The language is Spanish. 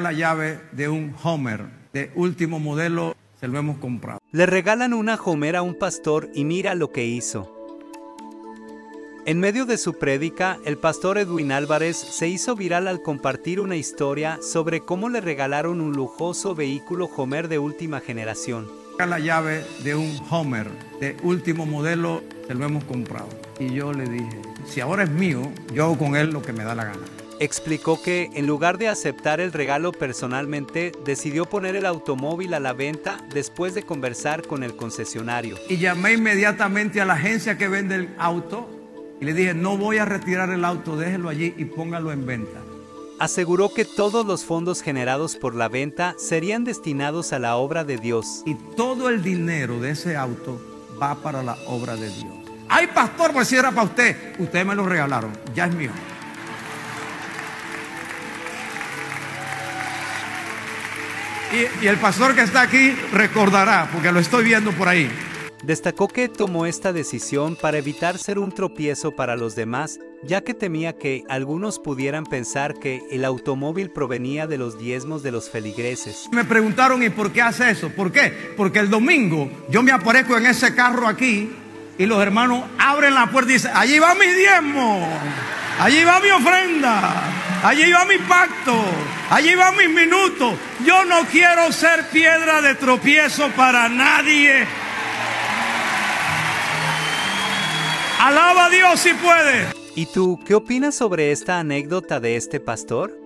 la llave de un Homer de último modelo, se lo hemos comprado. Le regalan una Homer a un pastor y mira lo que hizo. En medio de su prédica, el pastor Edwin Álvarez se hizo viral al compartir una historia sobre cómo le regalaron un lujoso vehículo Homer de última generación. La llave de un Homer de último modelo, se lo hemos comprado. Y yo le dije, si ahora es mío, yo hago con él lo que me da la gana explicó que, en lugar de aceptar el regalo personalmente, decidió poner el automóvil a la venta después de conversar con el concesionario. Y llamé inmediatamente a la agencia que vende el auto y le dije, no voy a retirar el auto, déjelo allí y póngalo en venta. Aseguró que todos los fondos generados por la venta serían destinados a la obra de Dios. Y todo el dinero de ese auto va para la obra de Dios. Ay, pastor, pues si era para usted. Ustedes me lo regalaron, ya es mío. Y, el pastor que está aquí recordará, porque lo estoy viendo por ahí. Destacó que tomó esta decisión para evitar ser un tropiezo para los demás, ya que temía que algunos pudieran pensar que el automóvil provenía de los diezmos de los feligreses. Me preguntaron, ¿y por qué hace eso? ¿Por qué? Porque el domingo yo me aparezco en ese carro aquí y los hermanos abren la puerta y dicen, allí va mi diezmo, allí va mi ofrenda. Allí va mi pacto. Allí va mis minutos. Yo no quiero ser piedra de tropiezo para nadie. Alaba a Dios si puede. ¿Y tú qué opinas sobre esta anécdota de este pastor?